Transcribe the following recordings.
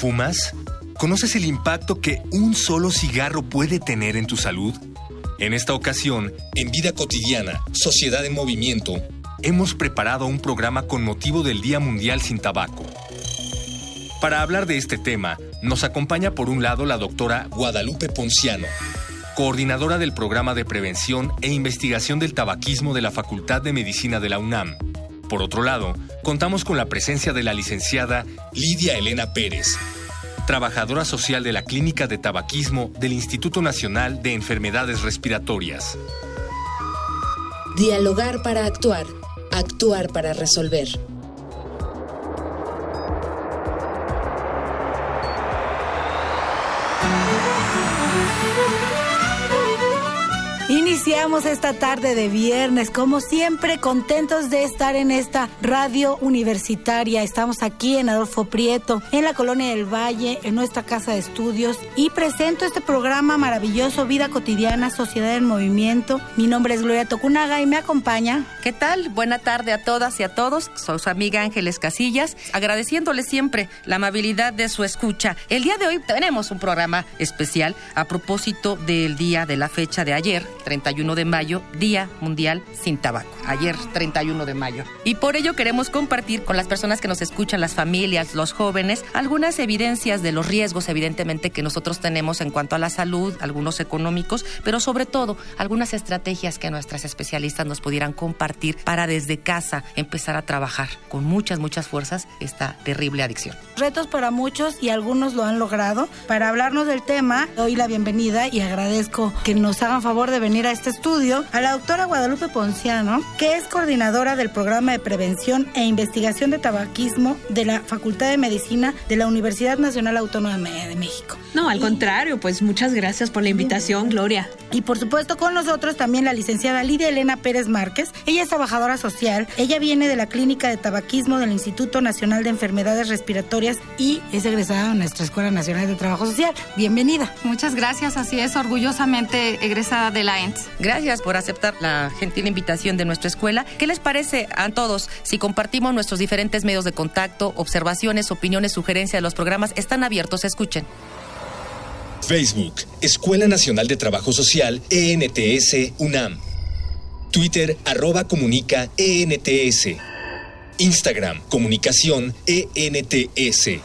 ¿Fumas? ¿Conoces el impacto que un solo cigarro puede tener en tu salud? En esta ocasión, en Vida Cotidiana, Sociedad en Movimiento, hemos preparado un programa con motivo del Día Mundial sin Tabaco. Para hablar de este tema, nos acompaña por un lado la doctora Guadalupe Ponciano, coordinadora del programa de prevención e investigación del tabaquismo de la Facultad de Medicina de la UNAM. Por otro lado, contamos con la presencia de la licenciada Lidia Elena Pérez, trabajadora social de la Clínica de Tabaquismo del Instituto Nacional de Enfermedades Respiratorias. Dialogar para actuar, actuar para resolver. Iniciamos esta tarde de viernes, como siempre, contentos de estar en esta radio universitaria. Estamos aquí en Adolfo Prieto, en la Colonia del Valle, en nuestra casa de estudios, y presento este programa maravilloso, Vida Cotidiana, Sociedad en Movimiento. Mi nombre es Gloria Tocunaga y me acompaña. ¿Qué tal? Buena tarde a todas y a todos. Soy su amiga Ángeles Casillas, agradeciéndole siempre la amabilidad de su escucha. El día de hoy tenemos un programa especial a propósito del día de la fecha de ayer, 31 de mayo, Día Mundial sin Tabaco. Ayer, 31 de mayo. Y por ello queremos compartir con las personas que nos escuchan, las familias, los jóvenes, algunas evidencias de los riesgos, evidentemente, que nosotros tenemos en cuanto a la salud, algunos económicos, pero sobre todo algunas estrategias que nuestras especialistas nos pudieran compartir para desde casa empezar a trabajar con muchas, muchas fuerzas esta terrible adicción. Retos para muchos y algunos lo han logrado. Para hablarnos del tema, doy la bienvenida y agradezco que nos hagan favor de venir a este estudio a la doctora Guadalupe Ponciano, que es coordinadora del programa de prevención e investigación de tabaquismo de la Facultad de Medicina de la Universidad Nacional Autónoma de México. No, al contrario, pues muchas gracias por la invitación, Gloria. Y por supuesto con nosotros también la licenciada Lidia Elena Pérez Márquez. Ella es trabajadora social. Ella viene de la Clínica de Tabaquismo del Instituto Nacional de Enfermedades Respiratorias y es egresada de nuestra Escuela Nacional de Trabajo Social. Bienvenida. Muchas gracias, así es, orgullosamente egresada de la ENS. Gracias por aceptar la gentil invitación de nuestra escuela. ¿Qué les parece a todos si compartimos nuestros diferentes medios de contacto, observaciones, opiniones, sugerencias de los programas? Están abiertos, escuchen. Facebook, Escuela Nacional de Trabajo Social, ENTS, UNAM. Twitter, arroba comunica, ENTS. Instagram, comunicación, ENTS.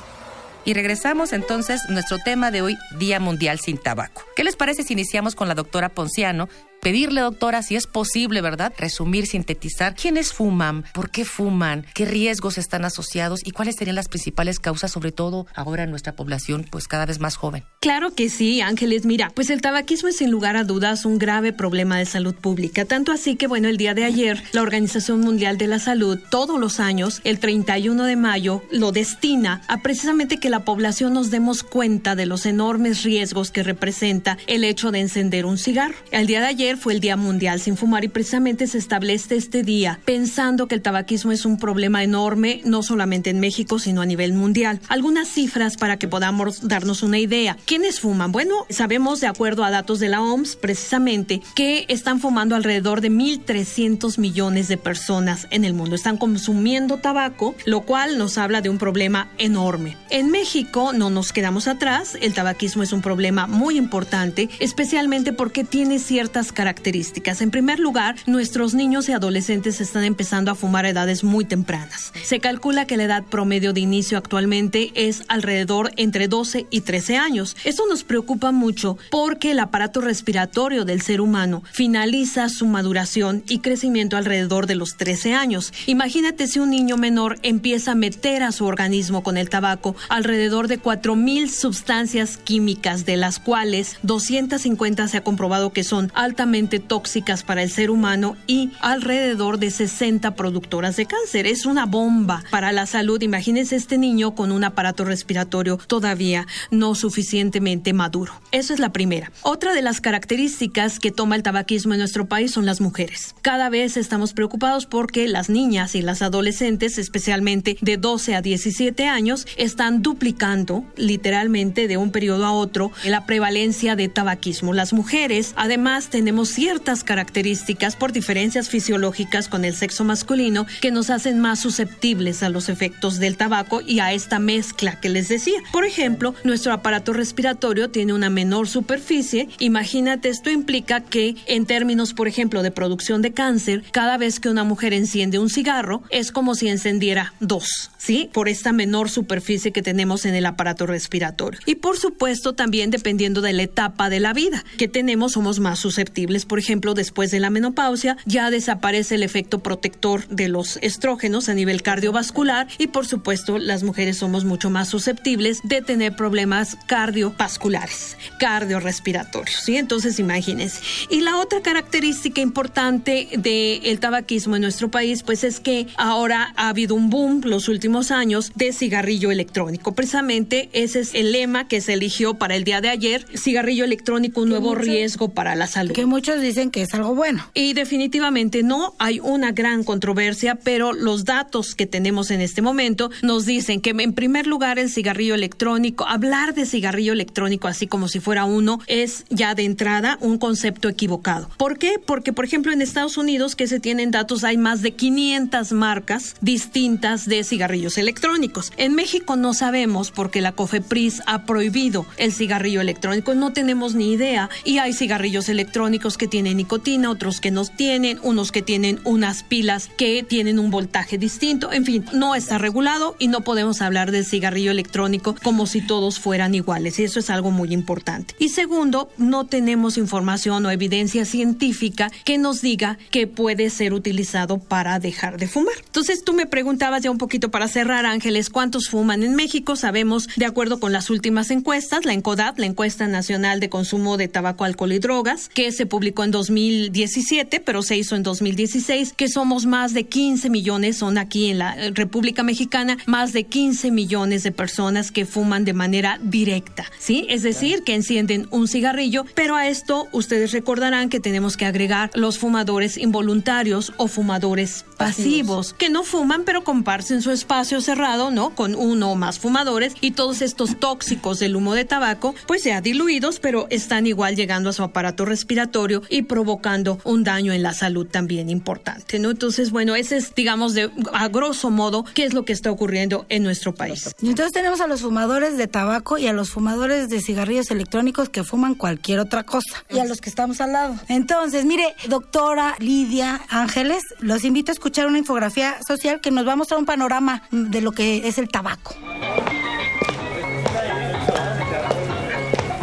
Y regresamos entonces nuestro tema de hoy, Día Mundial sin Tabaco. ¿Qué les parece si iniciamos con la doctora Ponciano, pedirle, doctora, si es posible, ¿verdad? Resumir, sintetizar quiénes fuman, por qué fuman, qué riesgos están asociados y cuáles serían las principales causas, sobre todo ahora en nuestra población, pues cada vez más joven. Claro que sí, Ángeles. Mira, pues el tabaquismo es sin lugar a dudas un grave problema de salud pública. Tanto así que, bueno, el día de ayer, la Organización Mundial de la Salud, todos los años, el 31 de mayo, lo destina a precisamente que la población nos demos cuenta de los enormes riesgos que representa el hecho de encender un cigarro. El día de ayer, fue el Día Mundial sin Fumar y precisamente se establece este día pensando que el tabaquismo es un problema enorme, no solamente en México, sino a nivel mundial. Algunas cifras para que podamos darnos una idea. ¿Quiénes fuman? Bueno, sabemos de acuerdo a datos de la OMS precisamente que están fumando alrededor de 1.300 millones de personas en el mundo. Están consumiendo tabaco, lo cual nos habla de un problema enorme. En México no nos quedamos atrás, el tabaquismo es un problema muy importante, especialmente porque tiene ciertas características características. En primer lugar, nuestros niños y adolescentes están empezando a fumar a edades muy tempranas. Se calcula que la edad promedio de inicio actualmente es alrededor entre 12 y 13 años. Esto nos preocupa mucho porque el aparato respiratorio del ser humano finaliza su maduración y crecimiento alrededor de los 13 años. Imagínate si un niño menor empieza a meter a su organismo con el tabaco alrededor de 4.000 sustancias químicas, de las cuales 250 se ha comprobado que son altamente altamente tóxicas para el ser humano y alrededor de 60 productoras de cáncer. Es una bomba para la salud. Imagínense este niño con un aparato respiratorio todavía no suficientemente maduro. Eso es la primera. Otra de las características que toma el tabaquismo en nuestro país son las mujeres. Cada vez estamos preocupados porque las niñas y las adolescentes, especialmente de 12 a 17 años, están duplicando literalmente de un periodo a otro la prevalencia de tabaquismo. Las mujeres, además, tenemos ciertas características por diferencias fisiológicas con el sexo masculino que nos hacen más susceptibles a los efectos del tabaco y a esta mezcla que les decía. Por ejemplo, nuestro aparato respiratorio tiene una menor superficie. Imagínate, esto implica que en términos, por ejemplo, de producción de cáncer, cada vez que una mujer enciende un cigarro, es como si encendiera dos, ¿sí? Por esta menor superficie que tenemos en el aparato respiratorio. Y por supuesto, también dependiendo de la etapa de la vida que tenemos, somos más susceptibles. Por ejemplo, después de la menopausia, ya desaparece el efecto protector de los estrógenos a nivel cardiovascular y por supuesto, las mujeres somos mucho más susceptibles de tener problemas cardiovasculares, cardiorrespiratorios, ¿sí? Entonces, imagínense. Y la otra característica importante del tabaquismo en nuestro país, pues es que ahora ha habido un boom los últimos años de cigarrillo electrónico. Precisamente ese es el lema que se eligió para el día de ayer, cigarrillo electrónico, un nuevo riesgo para la salud. Muchos dicen que es algo bueno. Y definitivamente no, hay una gran controversia, pero los datos que tenemos en este momento nos dicen que en primer lugar el cigarrillo electrónico, hablar de cigarrillo electrónico así como si fuera uno, es ya de entrada un concepto equivocado. ¿Por qué? Porque, por ejemplo, en Estados Unidos, que se tienen datos, hay más de 500 marcas distintas de cigarrillos electrónicos. En México no sabemos porque la COFEPRIS ha prohibido el cigarrillo electrónico, no tenemos ni idea y hay cigarrillos electrónicos que tienen nicotina, otros que no tienen, unos que tienen unas pilas que tienen un voltaje distinto, en fin, no está regulado y no podemos hablar del cigarrillo electrónico como si todos fueran iguales y eso es algo muy importante. Y segundo, no tenemos información o evidencia científica que nos diga que puede ser utilizado para dejar de fumar. Entonces tú me preguntabas ya un poquito para cerrar, Ángeles, ¿cuántos fuman en México? Sabemos, de acuerdo con las últimas encuestas, la ENCODAT, la Encuesta Nacional de Consumo de Tabaco, Alcohol y Drogas, que se publicó en 2017, pero se hizo en 2016, que somos más de 15 millones, son aquí en la República Mexicana, más de 15 millones de personas que fuman de manera directa, ¿sí? Es decir, que encienden un cigarrillo, pero a esto ustedes recordarán que tenemos que agregar los fumadores involuntarios o fumadores pasivos, que no fuman pero comparten su espacio cerrado, ¿no? Con uno o más fumadores y todos estos tóxicos del humo de tabaco, pues ya diluidos, pero están igual llegando a su aparato respiratorio y provocando un daño en la salud también importante, ¿no? Entonces, bueno, ese es, digamos, de a grosso modo, qué es lo que está ocurriendo en nuestro país. Y entonces tenemos a los fumadores de tabaco y a los fumadores de cigarrillos electrónicos que fuman cualquier otra cosa y a los que estamos al lado. Entonces, mire, doctora Lidia Ángeles, los invito a escuchar una infografía social que nos va a mostrar un panorama de lo que es el tabaco.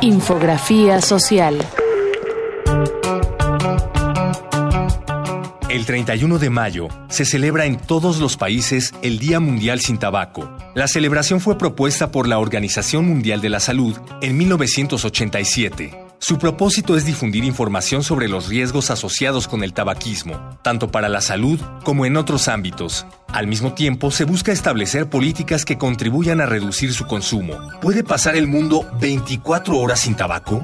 Infografía social. El 31 de mayo se celebra en todos los países el Día Mundial sin Tabaco. La celebración fue propuesta por la Organización Mundial de la Salud en 1987. Su propósito es difundir información sobre los riesgos asociados con el tabaquismo, tanto para la salud como en otros ámbitos. Al mismo tiempo, se busca establecer políticas que contribuyan a reducir su consumo. ¿Puede pasar el mundo 24 horas sin tabaco?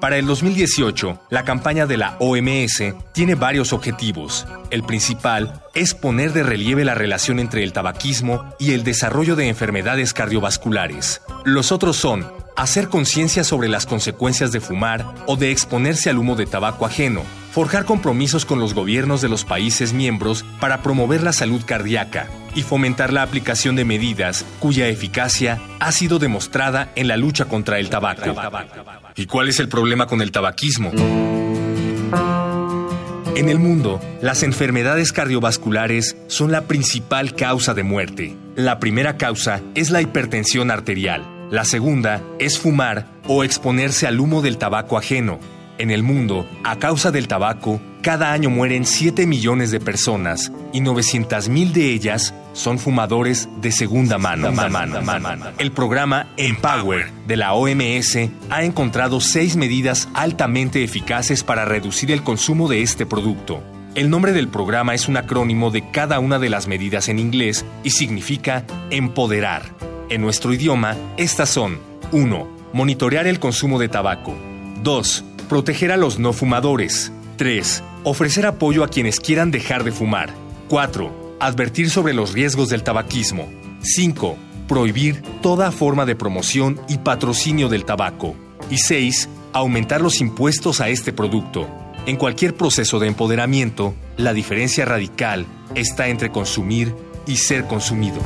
Para el 2018, la campaña de la OMS tiene varios objetivos. El principal es poner de relieve la relación entre el tabaquismo y el desarrollo de enfermedades cardiovasculares. Los otros son hacer conciencia sobre las consecuencias de fumar o de exponerse al humo de tabaco ajeno, forjar compromisos con los gobiernos de los países miembros para promover la salud cardíaca y fomentar la aplicación de medidas cuya eficacia ha sido demostrada en la lucha contra el tabaco. ¿Y cuál es el problema con el tabaquismo? En el mundo, las enfermedades cardiovasculares son la principal causa de muerte. La primera causa es la hipertensión arterial. La segunda es fumar o exponerse al humo del tabaco ajeno. En el mundo, a causa del tabaco, cada año mueren 7 millones de personas y 900 mil de ellas son fumadores de segunda mano. El programa Empower de la OMS ha encontrado seis medidas altamente eficaces para reducir el consumo de este producto. El nombre del programa es un acrónimo de cada una de las medidas en inglés y significa empoderar. En nuestro idioma, estas son 1. Monitorear el consumo de tabaco. 2. Proteger a los no fumadores. 3. Ofrecer apoyo a quienes quieran dejar de fumar. 4. Advertir sobre los riesgos del tabaquismo. 5. Prohibir toda forma de promoción y patrocinio del tabaco. Y 6. Aumentar los impuestos a este producto. En cualquier proceso de empoderamiento, la diferencia radical está entre consumir y ser consumido.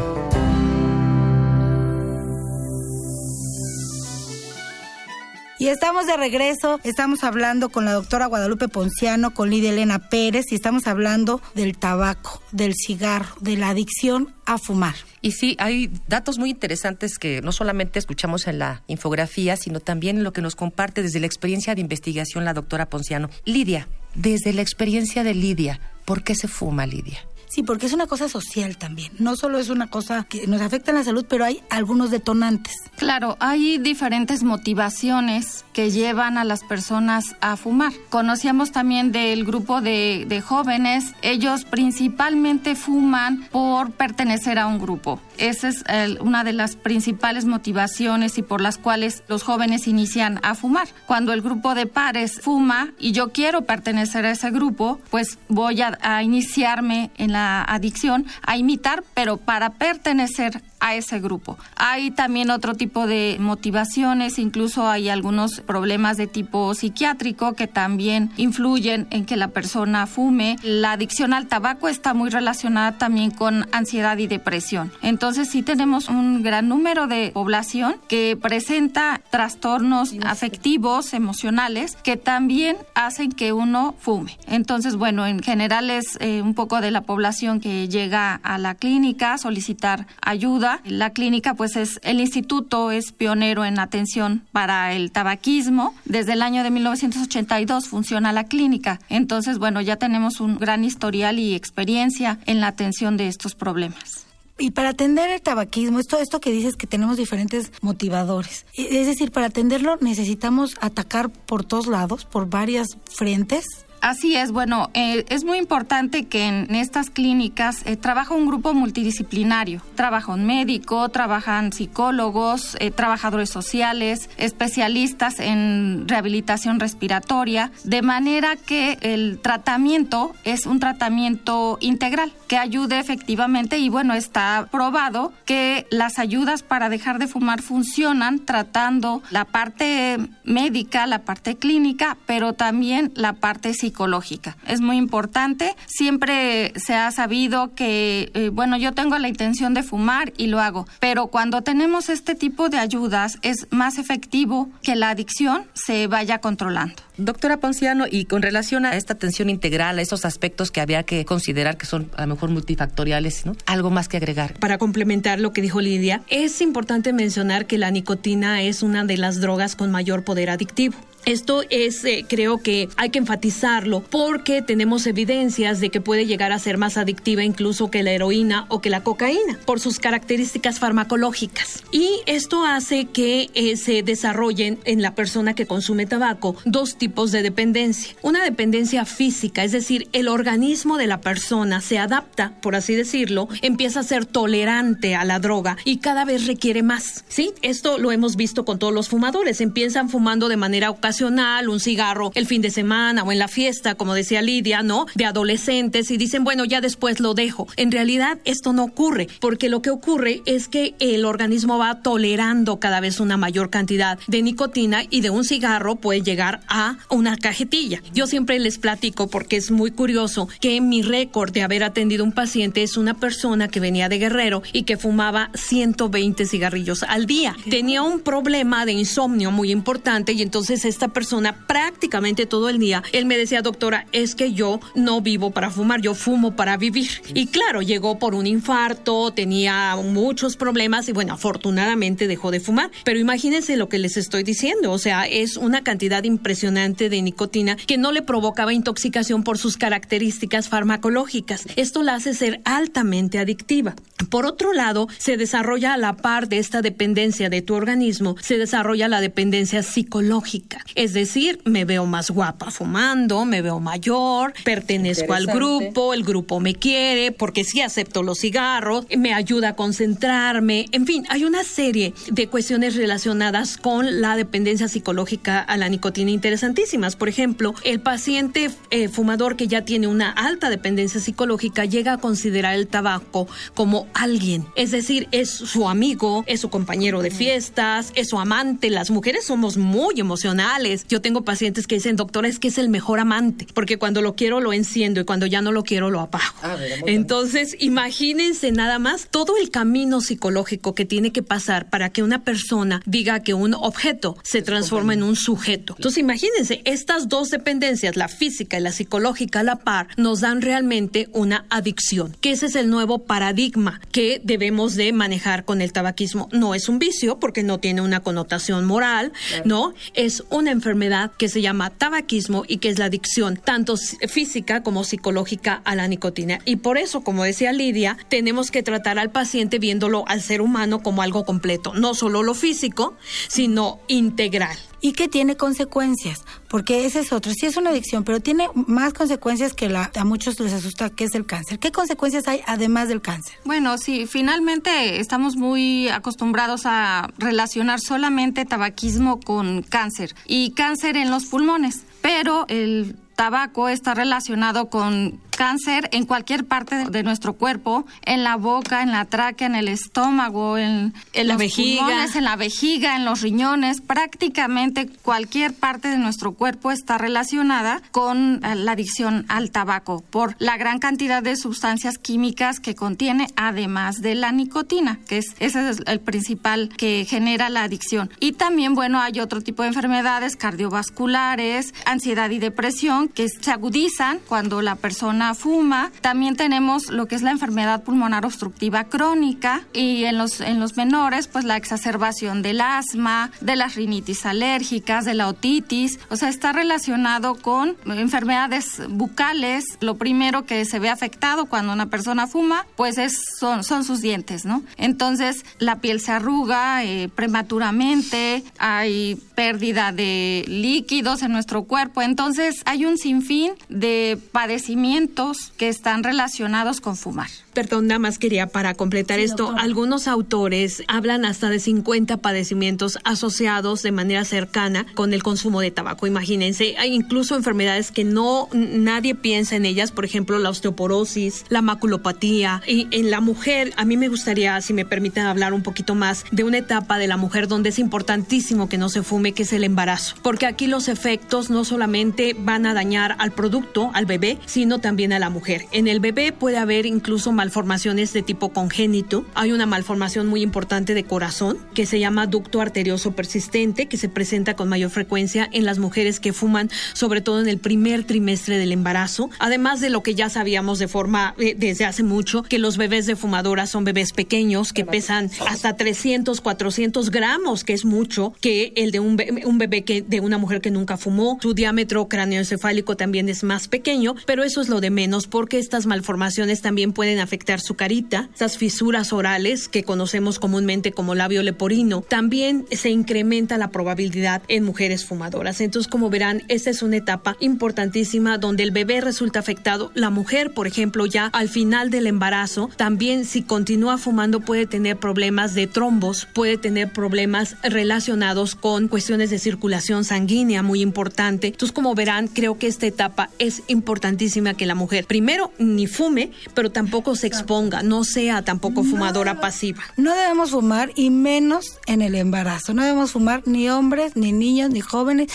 Y estamos de regreso, estamos hablando con la doctora Guadalupe Ponciano, con Lidia Elena Pérez, y estamos hablando del tabaco, del cigarro, de la adicción a fumar. Y sí, hay datos muy interesantes que no solamente escuchamos en la infografía, sino también en lo que nos comparte desde la experiencia de investigación la doctora Ponciano. Lidia, desde la experiencia de Lidia, ¿por qué se fuma, Lidia? Sí, porque es una cosa social también. No solo es una cosa que nos afecta en la salud, pero hay algunos detonantes. Claro, hay diferentes motivaciones que llevan a las personas a fumar. Conocíamos también del grupo de, de jóvenes, ellos principalmente fuman por pertenecer a un grupo. Esa es el, una de las principales motivaciones y por las cuales los jóvenes inician a fumar. Cuando el grupo de pares fuma y yo quiero pertenecer a ese grupo, pues voy a, a iniciarme en la adicción a imitar, pero para pertenecer a ese grupo. Hay también otro tipo de motivaciones, incluso hay algunos problemas de tipo psiquiátrico que también influyen en que la persona fume. La adicción al tabaco está muy relacionada también con ansiedad y depresión. Entonces sí tenemos un gran número de población que presenta trastornos afectivos, emocionales, que también hacen que uno fume. Entonces, bueno, en general es eh, un poco de la población que llega a la clínica a solicitar ayuda la clínica, pues es el instituto es pionero en atención para el tabaquismo. Desde el año de 1982 funciona la clínica. Entonces, bueno, ya tenemos un gran historial y experiencia en la atención de estos problemas. Y para atender el tabaquismo, esto, esto que dices que tenemos diferentes motivadores. Es decir, para atenderlo necesitamos atacar por todos lados, por varias frentes. Así es, bueno, eh, es muy importante que en estas clínicas eh, trabaja un grupo multidisciplinario. Trabaja un médico, trabajan psicólogos, eh, trabajadores sociales, especialistas en rehabilitación respiratoria, de manera que el tratamiento es un tratamiento integral que ayude efectivamente y bueno, está probado que las ayudas para dejar de fumar funcionan tratando la parte médica, la parte clínica, pero también la parte psicológica psicológica. Es muy importante. Siempre se ha sabido que, eh, bueno, yo tengo la intención de fumar y lo hago, pero cuando tenemos este tipo de ayudas es más efectivo que la adicción se vaya controlando. Doctora Ponciano, y con relación a esta atención integral, a esos aspectos que había que considerar que son a lo mejor multifactoriales, ¿no? Algo más que agregar. Para complementar lo que dijo Lidia, es importante mencionar que la nicotina es una de las drogas con mayor poder adictivo. Esto es, eh, creo que hay que enfatizarlo porque tenemos evidencias de que puede llegar a ser más adictiva incluso que la heroína o que la cocaína por sus características farmacológicas. Y esto hace que eh, se desarrollen en la persona que consume tabaco dos tipos de dependencia. Una dependencia física, es decir, el organismo de la persona se adapta, por así decirlo, empieza a ser tolerante a la droga y cada vez requiere más. ¿Sí? Esto lo hemos visto con todos los fumadores. Empiezan fumando de manera ocasional un cigarro el fin de semana o en la fiesta, como decía Lidia, ¿no? De adolescentes y dicen, bueno, ya después lo dejo. En realidad esto no ocurre, porque lo que ocurre es que el organismo va tolerando cada vez una mayor cantidad de nicotina y de un cigarro puede llegar a una cajetilla. Yo siempre les platico porque es muy curioso que mi récord de haber atendido un paciente es una persona que venía de Guerrero y que fumaba 120 cigarrillos al día. Tenía un problema de insomnio muy importante y entonces este esta persona prácticamente todo el día. Él me decía, doctora, es que yo no vivo para fumar, yo fumo para vivir. Y claro, llegó por un infarto, tenía muchos problemas y bueno, afortunadamente dejó de fumar. Pero imagínense lo que les estoy diciendo, o sea, es una cantidad impresionante de nicotina que no le provocaba intoxicación por sus características farmacológicas. Esto la hace ser altamente adictiva. Por otro lado, se desarrolla a la par de esta dependencia de tu organismo, se desarrolla la dependencia psicológica. Es decir, me veo más guapa fumando, me veo mayor, pertenezco al grupo, el grupo me quiere porque sí acepto los cigarros, me ayuda a concentrarme, en fin, hay una serie de cuestiones relacionadas con la dependencia psicológica a la nicotina interesantísimas. Por ejemplo, el paciente eh, fumador que ya tiene una alta dependencia psicológica llega a considerar el tabaco como alguien, es decir, es su amigo, es su compañero de fiestas, es su amante. Las mujeres somos muy emocionales. Yo tengo pacientes que dicen, doctora, es que es el mejor amante, porque cuando lo quiero lo enciendo y cuando ya no lo quiero lo apago. Ah, Entonces, imagínense nada más todo el camino psicológico que tiene que pasar para que una persona diga que un objeto se transforma en un sujeto. Entonces, imagínense, estas dos dependencias, la física y la psicológica a la par, nos dan realmente una adicción, que ese es el nuevo paradigma que debemos de manejar con el tabaquismo. No es un vicio porque no tiene una connotación moral, ¿no? Es una enfermedad que se llama tabaquismo y que es la adicción tanto física como psicológica a la nicotina. Y por eso, como decía Lidia, tenemos que tratar al paciente viéndolo al ser humano como algo completo, no solo lo físico, sino integral y que tiene consecuencias, porque ese es otro. Sí es una adicción, pero tiene más consecuencias que la, a muchos les asusta, que es el cáncer. ¿Qué consecuencias hay además del cáncer? Bueno, sí, finalmente estamos muy acostumbrados a relacionar solamente tabaquismo con cáncer y cáncer en los pulmones, pero el tabaco está relacionado con cáncer en cualquier parte de nuestro cuerpo, en la boca, en la tráquea, en el estómago, en, la vejiga, en la vejiga, en los riñones, prácticamente cualquier parte de nuestro cuerpo está relacionada con eh, la adicción al tabaco por la gran cantidad de sustancias químicas que contiene, además de la nicotina, que es ese es el principal que genera la adicción. Y también, bueno, hay otro tipo de enfermedades cardiovasculares, ansiedad y depresión que se agudizan cuando la persona fuma. También tenemos lo que es la enfermedad pulmonar obstructiva crónica y en los, en los menores, pues la exacerbación del asma, de las rinitis alérgicas, de la otitis. O sea, está relacionado con enfermedades bucales. Lo primero que se ve afectado cuando una persona fuma, pues es, son, son sus dientes, ¿no? Entonces, la piel se arruga eh, prematuramente, hay pérdida de líquidos en nuestro cuerpo. Entonces, hay un sinfín de padecimientos que están relacionados con fumar. Perdón, nada más quería para completar esto. Algunos autores hablan hasta de 50 padecimientos asociados de manera cercana con el consumo de tabaco. Imagínense, hay incluso enfermedades que no nadie piensa en ellas, por ejemplo, la osteoporosis, la maculopatía. Y en la mujer, a mí me gustaría, si me permiten hablar un poquito más de una etapa de la mujer donde es importantísimo que no se fume, que es el embarazo. Porque aquí los efectos no solamente van a dañar al producto, al bebé, sino también a la mujer. En el bebé puede haber incluso malformaciones de tipo congénito. Hay una malformación muy importante de corazón que se llama ducto arterioso persistente que se presenta con mayor frecuencia en las mujeres que fuman, sobre todo en el primer trimestre del embarazo. Además de lo que ya sabíamos de forma eh, desde hace mucho, que los bebés de fumadoras son bebés pequeños que pesan hasta 300, 400 gramos, que es mucho, que el de un, un bebé que, de una mujer que nunca fumó. Su diámetro cráneoencefálico también es más pequeño, pero eso es lo de menos porque estas malformaciones también pueden afectar su carita, estas fisuras orales que conocemos comúnmente como labio leporino, también se incrementa la probabilidad en mujeres fumadoras. Entonces, como verán, esta es una etapa importantísima donde el bebé resulta afectado. La mujer, por ejemplo, ya al final del embarazo, también si continúa fumando puede tener problemas de trombos, puede tener problemas relacionados con cuestiones de circulación sanguínea muy importante. Entonces, como verán, creo que esta etapa es importantísima que la mujer primero ni fume, pero tampoco se exponga, no sea tampoco fumadora pasiva. No debemos fumar y menos en el embarazo. No debemos fumar ni hombres, ni niños, ni jóvenes,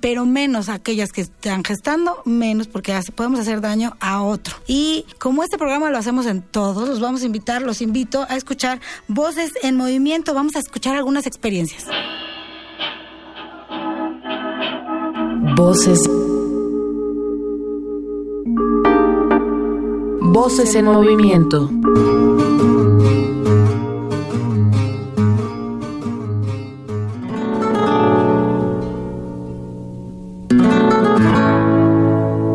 pero menos aquellas que están gestando, menos porque podemos hacer daño a otro. Y como este programa lo hacemos en todos, los vamos a invitar, los invito a escuchar voces en movimiento. Vamos a escuchar algunas experiencias. Voces. Voces en movimiento.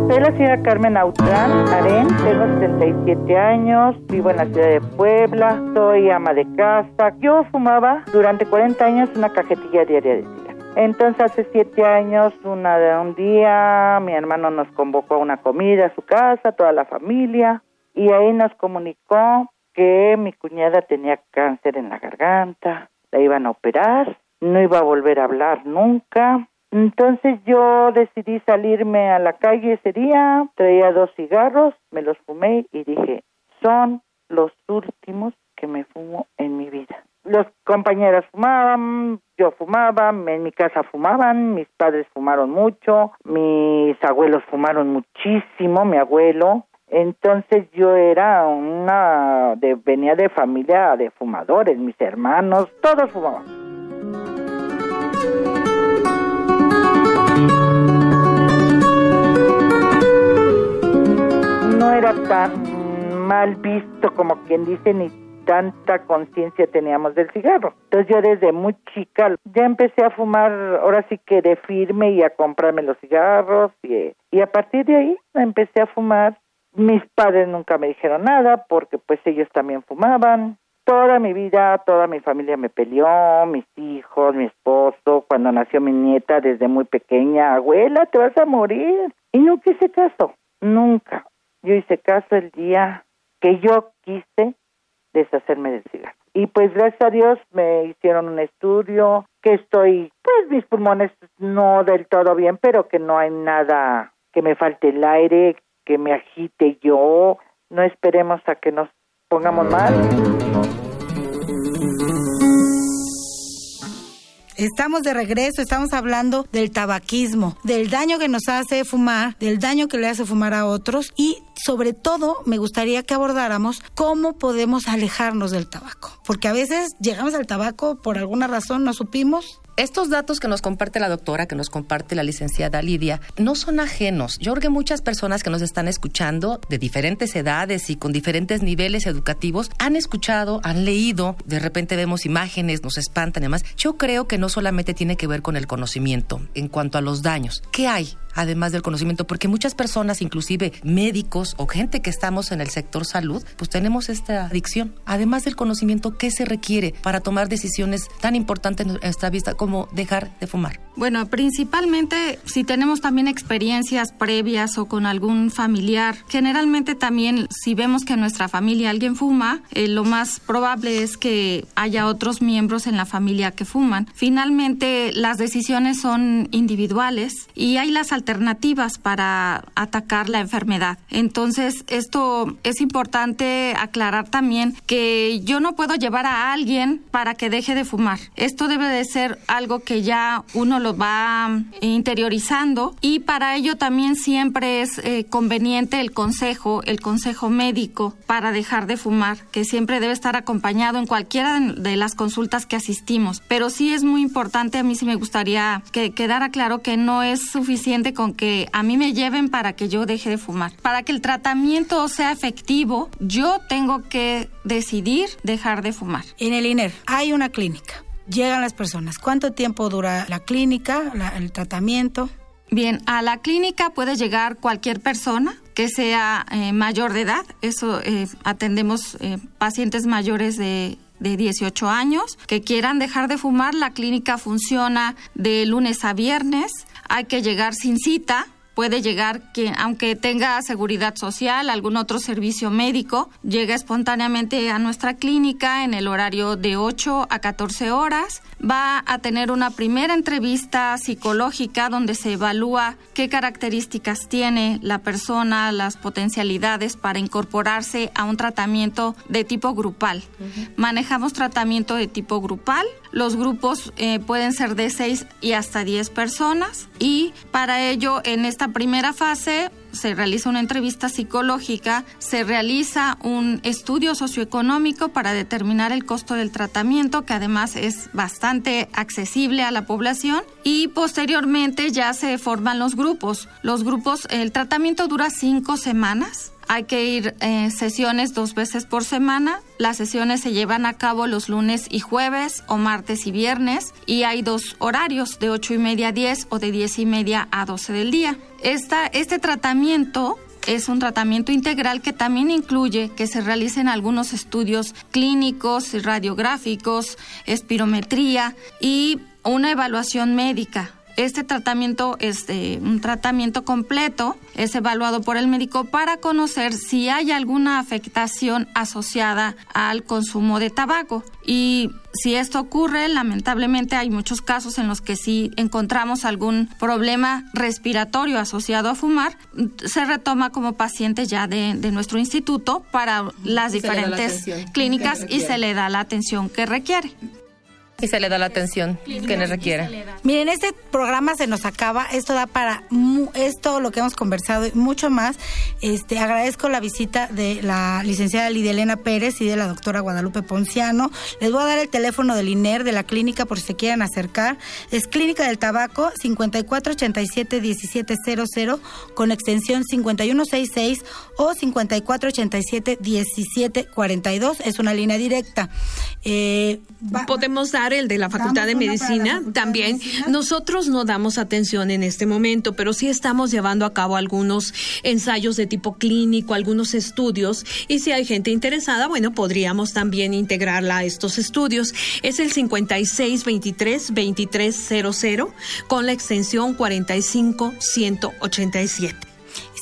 Soy la señora Carmen Autrán Arén, tengo 77 años, vivo en la ciudad de Puebla, soy ama de casa. Yo fumaba durante 40 años una cajetilla diaria de cigarros. Entonces hace siete años, una de un día, mi hermano nos convocó a una comida a su casa, toda la familia, y ahí nos comunicó que mi cuñada tenía cáncer en la garganta, la iban a operar, no iba a volver a hablar nunca. Entonces yo decidí salirme a la calle ese día, traía dos cigarros, me los fumé y dije, son los últimos que me fumo en mi vida los compañeros fumaban, yo fumaba, en mi casa fumaban, mis padres fumaron mucho, mis abuelos fumaron muchísimo, mi abuelo, entonces yo era una de venía de familia de fumadores, mis hermanos, todos fumaban. No era tan mal visto como quien dice ni tanta conciencia teníamos del cigarro. Entonces yo desde muy chica ya empecé a fumar, ahora sí que de firme y a comprarme los cigarros y, y a partir de ahí empecé a fumar. Mis padres nunca me dijeron nada porque pues ellos también fumaban. Toda mi vida, toda mi familia me peleó, mis hijos, mi esposo, cuando nació mi nieta desde muy pequeña, abuela, te vas a morir. Y nunca hice caso, nunca. Yo hice caso el día que yo quise deshacerme del cigarro. Y pues gracias a Dios me hicieron un estudio que estoy, pues mis pulmones no del todo bien, pero que no hay nada que me falte el aire, que me agite yo. No esperemos a que nos pongamos mal. Estamos de regreso, estamos hablando del tabaquismo, del daño que nos hace fumar, del daño que le hace fumar a otros y sobre todo me gustaría que abordáramos cómo podemos alejarnos del tabaco, porque a veces llegamos al tabaco por alguna razón, no supimos estos datos que nos comparte la doctora, que nos comparte la licenciada Lidia, no son ajenos. Yo creo que muchas personas que nos están escuchando de diferentes edades y con diferentes niveles educativos han escuchado, han leído, de repente vemos imágenes, nos espantan y demás. Yo creo que no solamente tiene que ver con el conocimiento en cuanto a los daños. ¿Qué hay? Además del conocimiento, porque muchas personas, inclusive médicos o gente que estamos en el sector salud, pues tenemos esta adicción. Además del conocimiento, ¿qué se requiere para tomar decisiones tan importantes en esta vista como dejar de fumar? Bueno, principalmente si tenemos también experiencias previas o con algún familiar, generalmente también si vemos que en nuestra familia alguien fuma, eh, lo más probable es que haya otros miembros en la familia que fuman. Finalmente, las decisiones son individuales y hay las alternativas para atacar la enfermedad. Entonces, esto es importante aclarar también que yo no puedo llevar a alguien para que deje de fumar. Esto debe de ser algo que ya uno lo va interiorizando y para ello también siempre es eh, conveniente el consejo, el consejo médico para dejar de fumar, que siempre debe estar acompañado en cualquiera de las consultas que asistimos. Pero sí es muy importante, a mí sí me gustaría que quedara claro que no es suficiente con que a mí me lleven para que yo deje de fumar. Para que el tratamiento sea efectivo, yo tengo que decidir dejar de fumar. En el INER hay una clínica. Llegan las personas. ¿Cuánto tiempo dura la clínica, el tratamiento? Bien, a la clínica puede llegar cualquier persona que sea eh, mayor de edad. Eso eh, atendemos eh, pacientes mayores de de 18 años que quieran dejar de fumar. La clínica funciona de lunes a viernes hay que llegar sin cita puede llegar quien, aunque tenga seguridad social, algún otro servicio médico, llega espontáneamente a nuestra clínica en el horario de 8 a 14 horas. Va a tener una primera entrevista psicológica donde se evalúa qué características tiene la persona, las potencialidades para incorporarse a un tratamiento de tipo grupal. Manejamos tratamiento de tipo grupal. Los grupos eh, pueden ser de 6 y hasta 10 personas. Y para ello en esta primera fase se realiza una entrevista psicológica, se realiza un estudio socioeconómico para determinar el costo del tratamiento, que además es bastante accesible a la población, y posteriormente ya se forman los grupos. Los grupos, el tratamiento dura cinco semanas hay que ir eh, sesiones dos veces por semana. Las sesiones se llevan a cabo los lunes y jueves o martes y viernes y hay dos horarios de ocho y media a 10 o de diez y media a 12 del día. Esta, este tratamiento es un tratamiento integral que también incluye que se realicen algunos estudios clínicos, radiográficos, espirometría y una evaluación médica este tratamiento es un tratamiento completo, es evaluado por el médico para conocer si hay alguna afectación asociada al consumo de tabaco. Y si esto ocurre, lamentablemente hay muchos casos en los que si encontramos algún problema respiratorio asociado a fumar, se retoma como paciente ya de, nuestro instituto para las diferentes clínicas y se le da la atención que requiere y se le da la atención que le requiere. Miren, este programa se nos acaba, esto da para esto lo que hemos conversado y mucho más. Este agradezco la visita de la licenciada Lidia Elena Pérez y de la doctora Guadalupe Ponciano. Les voy a dar el teléfono del INER de la clínica por si se quieren acercar. Es Clínica del Tabaco 5487 1700 con extensión 5166 o 5487 1742. Es una línea directa. Eh, Podemos dar el de la Facultad de Medicina también. Nosotros no damos atención en este momento, pero sí estamos llevando a cabo algunos ensayos de tipo clínico, algunos estudios, y si hay gente interesada, bueno, podríamos también integrarla a estos estudios. Es el 5623-2300 con la extensión 45187.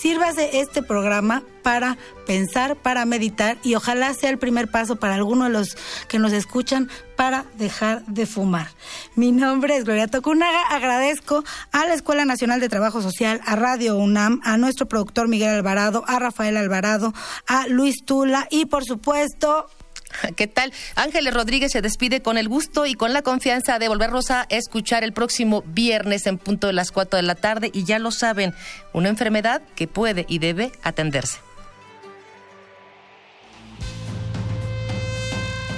Sírvase este programa para pensar, para meditar y ojalá sea el primer paso para alguno de los que nos escuchan para dejar de fumar. Mi nombre es Gloria Tocunaga, agradezco a la Escuela Nacional de Trabajo Social, a Radio UNAM, a nuestro productor Miguel Alvarado, a Rafael Alvarado, a Luis Tula y por supuesto ¿Qué tal? Ángeles Rodríguez se despide con el gusto y con la confianza de volvernos a escuchar el próximo viernes en punto de las 4 de la tarde. Y ya lo saben, una enfermedad que puede y debe atenderse.